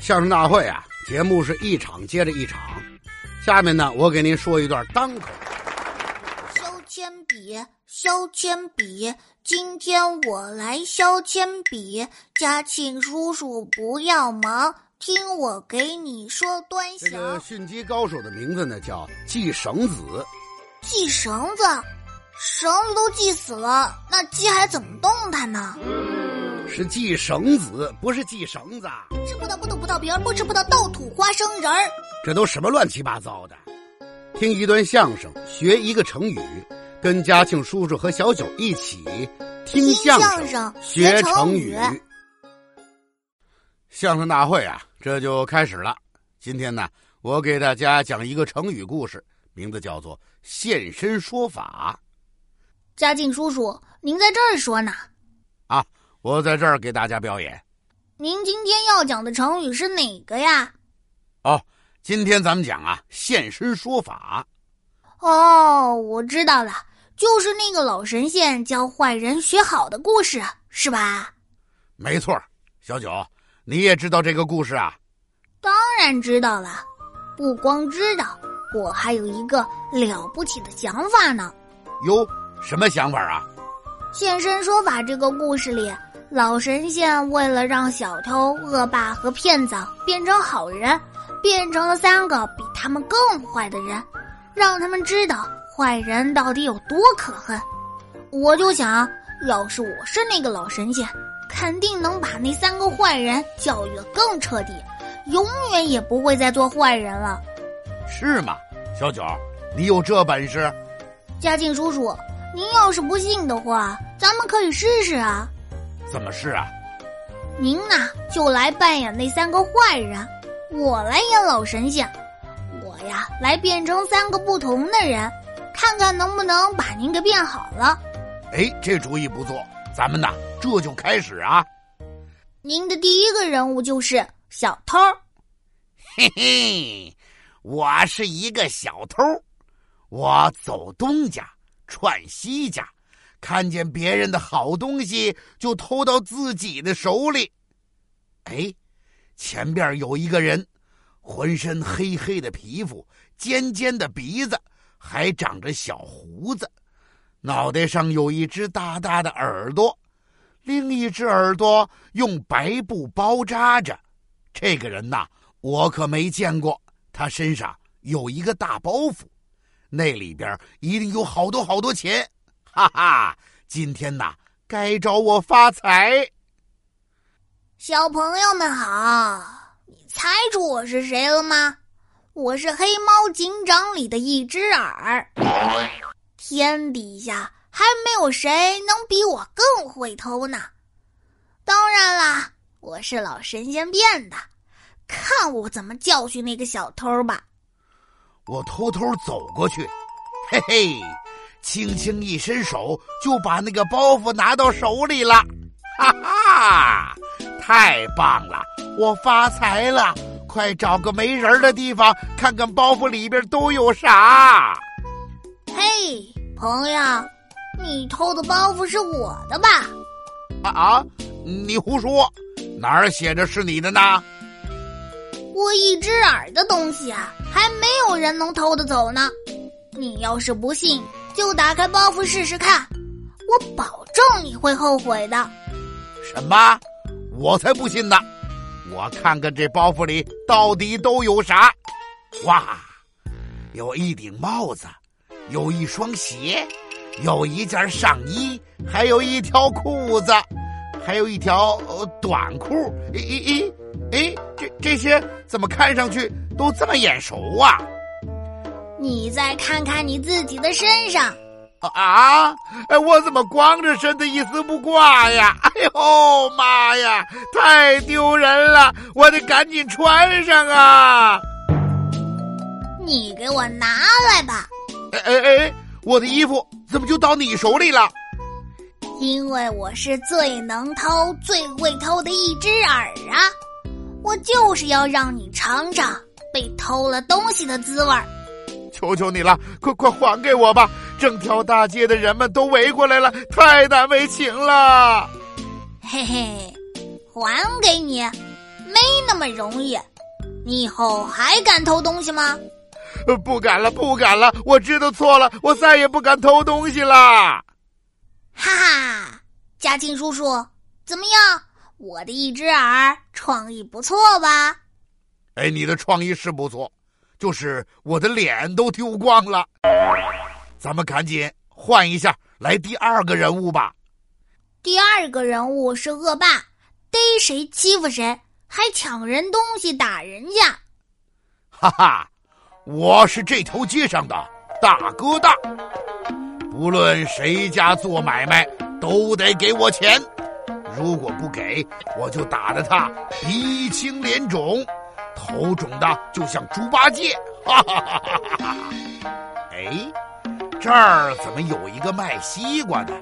相声大会啊，节目是一场接着一场。下面呢，我给您说一段单口。削铅笔，削铅笔，今天我来削铅笔。嘉庆叔叔不要忙，听我给你说端这个详。驯鸡高手的名字呢叫系绳子，系绳子，绳子都系死了，那鸡还怎么动弹呢？是系绳子，不是系绳子。吃葡萄不吐葡萄皮儿，不吃葡萄倒吐花生仁儿。这都什么乱七八糟的？听一段相声，学一个成语，跟嘉庆叔叔和小九一起听相声，声学成成语。相声大会啊，这就开始了。今天呢，我给大家讲一个成语故事，名字叫做“现身说法嘉庆叔叔，您在这儿说呢？”。我在这儿给大家表演。您今天要讲的成语是哪个呀？哦，今天咱们讲啊，现身说法。哦，我知道了，就是那个老神仙教坏人学好的故事，是吧？没错儿，小九，你也知道这个故事啊？当然知道了，不光知道，我还有一个了不起的想法呢。哟，什么想法啊？现身说法这个故事里，老神仙为了让小偷、恶霸和骗子变成好人，变成了三个比他们更坏的人，让他们知道坏人到底有多可恨。我就想，要是我是那个老神仙，肯定能把那三个坏人教育得更彻底，永远也不会再做坏人了。是吗？小九，你有这本事？嘉靖叔叔，您要是不信的话，咱们可以试试啊。怎么是啊？您呐，就来扮演那三个坏人，我来演老神仙。我呀，来变成三个不同的人，看看能不能把您给变好了。哎，这主意不错，咱们呐这就开始啊！您的第一个人物就是小偷。嘿嘿，我是一个小偷，我走东家串西家，看见别人的好东西就偷到自己的手里。哎，前边有一个人，浑身黑黑的皮肤，尖尖的鼻子，还长着小胡子，脑袋上有一只大大的耳朵，另一只耳朵用白布包扎着。这个人呐。我可没见过，他身上有一个大包袱，那里边一定有好多好多钱，哈哈！今天呐，该找我发财。小朋友们好，你猜出我是谁了吗？我是黑猫警长里的一只耳。天底下还没有谁能比我更会偷呢。当然啦，我是老神仙变的。看我怎么教训那个小偷吧！我偷偷走过去，嘿嘿，轻轻一伸手就把那个包袱拿到手里了，哈哈，太棒了！我发财了！快找个没人的地方，看看包袱里边都有啥。嘿，朋友，你偷的包袱是我的吧？啊啊！你胡说，哪儿写着是你的呢？我一只耳的东西啊，还没有人能偷得走呢。你要是不信，就打开包袱试试看，我保证你会后悔的。什么？我才不信呢！我看看这包袱里到底都有啥。哇，有一顶帽子，有一双鞋，有一件上衣，还有一条裤子，还有一条、呃、短裤。咦咦咦！哎，这这些怎么看上去都这么眼熟啊？你再看看你自己的身上啊！哎，我怎么光着身子一丝不挂呀？哎呦妈呀，太丢人了！我得赶紧穿上啊！你给我拿来吧！哎哎哎，我的衣服怎么就到你手里了？因为我是最能偷、最会偷的一只耳啊！我就是要让你尝尝被偷了东西的滋味儿。求求你了，快快还给我吧！整条大街的人们都围过来了，太难为情了。嘿嘿，还给你，没没那么容易。你以后还敢偷东西吗？不敢了，不敢了！我知道错了，我再也不敢偷东西啦。哈哈，嘉庆叔叔，怎么样？我的一只耳创意不错吧？哎，你的创意是不错，就是我的脸都丢光了。咱们赶紧换一下，来第二个人物吧。第二个人物是恶霸，逮谁欺负谁。还抢人东西打人家，哈哈！我是这条街上的大哥大，不论谁家做买卖，都得给我钱。如果不给，我就打得他鼻青脸肿，头肿的就像猪八戒。哈哈哈哈哈！哎，这儿怎么有一个卖西瓜的？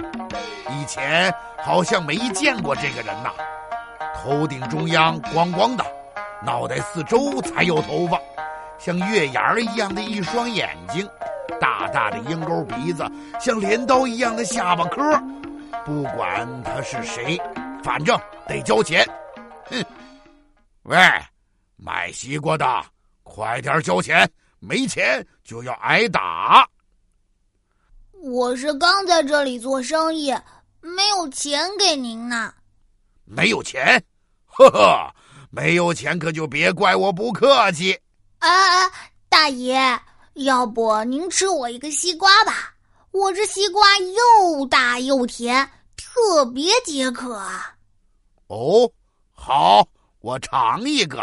以前好像没见过这个人呐。头顶中央光光的，脑袋四周才有头发，像月牙儿一样的一双眼睛，大大的鹰钩鼻子，像镰刀一样的下巴颏。不管他是谁，反正得交钱。哼！喂，卖西瓜的，快点交钱，没钱就要挨打。我是刚在这里做生意，没有钱给您呢。没有钱？呵呵，没有钱可就别怪我不客气。啊，大爷，要不您吃我一个西瓜吧？我这西瓜又大又甜，特别解渴啊。哦，好，我尝一个。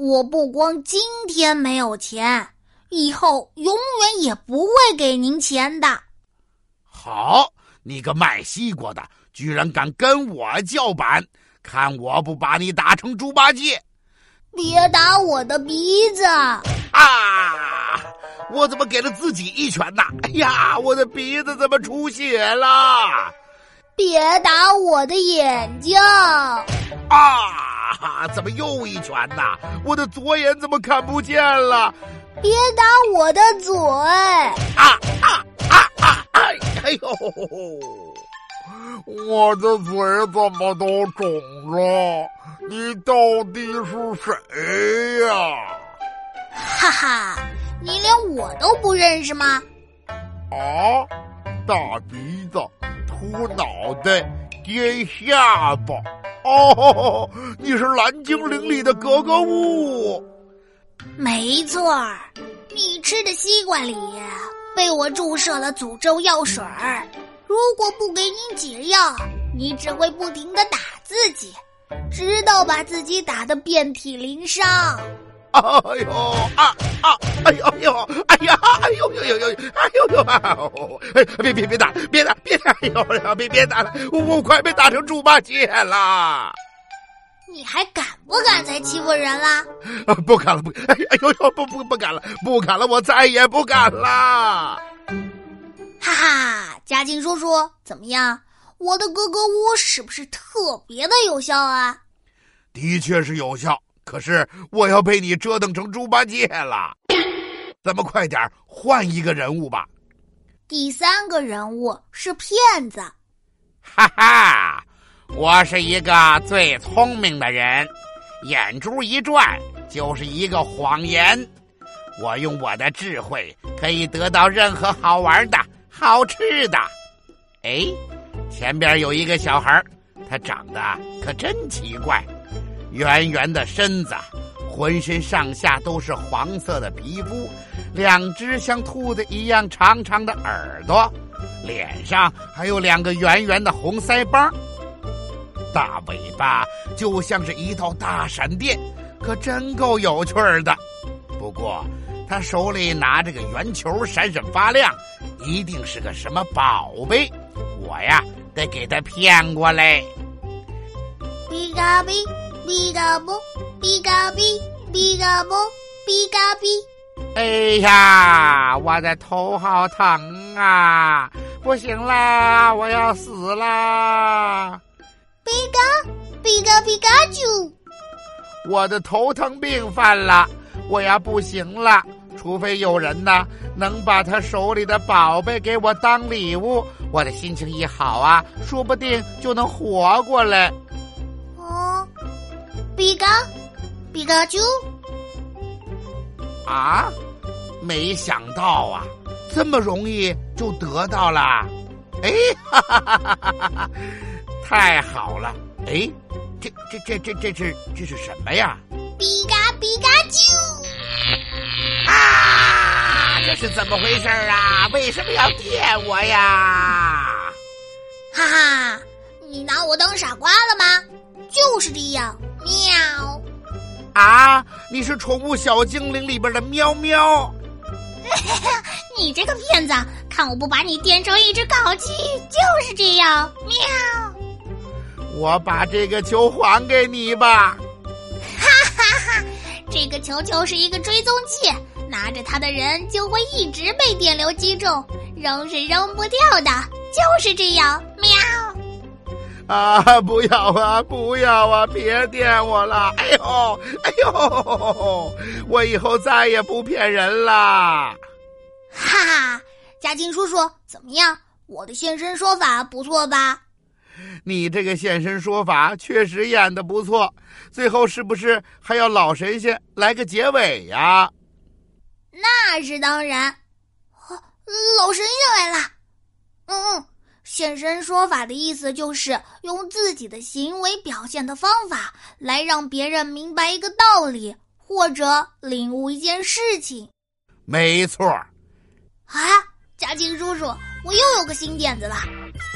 我不光今天没有钱，以后永远也不会给您钱的。好，你个卖西瓜的，居然敢跟我叫板！看我不把你打成猪八戒！别打我的鼻子！啊！我怎么给了自己一拳呐？哎呀，我的鼻子怎么出血了？别打我的眼睛！啊！怎么又一拳呐？我的左眼怎么看不见了？别打我的嘴！啊啊啊啊！哎哎呦！我的嘴怎么都肿了？你到底是谁呀？哈哈，你连我都不认识吗？啊，大鼻子、秃脑袋、尖下巴。哦，你是蓝精灵里的格格巫？没错儿，你吃的西瓜里被我注射了诅咒药水儿。如果不给你解药，你只会不停的打自己，直到把自己打得遍体鳞伤。哎呦啊啊！哎呦呦！哎呀！哎呦呦呦呦！哎呦呦！哎，别别别打！别打！别打！哎呦！别别打了！我我快被打成猪八戒了！你还敢不敢再欺负人啦？不敢了！不！哎呦呦！不不不敢了！不敢了！我再也不敢了！哈哈，嘉靖叔叔怎么样？我的格格巫是不是特别的有效啊？的确是有效，可是我要被你折腾成猪八戒了。咱们快点换一个人物吧。第三个人物是骗子。哈哈，我是一个最聪明的人，眼珠一转就是一个谎言。我用我的智慧可以得到任何好玩的。好吃的，哎，前边有一个小孩他长得可真奇怪，圆圆的身子，浑身上下都是黄色的皮肤，两只像兔子一样长长的耳朵，脸上还有两个圆圆的红腮帮，大尾巴就像是一道大闪电，可真够有趣的。不过，他手里拿着个圆球，闪闪发亮。一定是个什么宝贝，我呀得给他骗过来。比卡比，比嘎啵，比嘎比，比嘎啵，比嘎比。哎呀，我的头好疼啊！不行啦，我要死啦！比嘎，比嘎比嘎啾！我的头疼病犯了，我要不行了。除非有人呢，能把他手里的宝贝给我当礼物，我的心情一好啊，说不定就能活过来。哦，比嘎，比嘎啾！啊，没想到啊，这么容易就得到了。哎，哈哈哈哈哈哈！太好了！哎，这这这这这是这是什么呀？比嘎比嘎啾！啊，这是怎么回事啊？为什么要电我呀？哈哈，你拿我当傻瓜了吗？就是这样，喵！啊，你是宠物小精灵里边的喵喵？你这个骗子，看我不把你电成一只烤鸡！就是这样，喵！我把这个球还给你吧。哈哈哈，这个球球是一个追踪器，拿着它的人就会一直被电流击中，扔是扔不掉的。就是这样，喵！啊，不要啊，不要啊，别电我了！哎呦，哎呦，我以后再也不骗人了。哈哈，嘉靖叔叔，怎么样？我的现身说法不错吧？你这个现身说法确实演的不错，最后是不是还要老神仙来个结尾呀？那是当然，老神仙来了。嗯嗯，现身说法的意思就是用自己的行为表现的方法来让别人明白一个道理或者领悟一件事情。没错。啊，嘉靖叔叔，我又有个新点子了。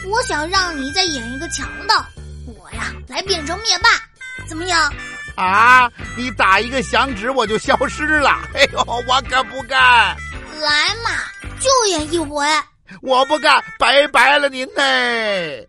我想让你再演一个强盗，我呀来变成灭霸，怎么样？啊！你打一个响指我就消失了，哎呦，我可不干！来嘛，就演一回。我不干，拜拜了您嘞。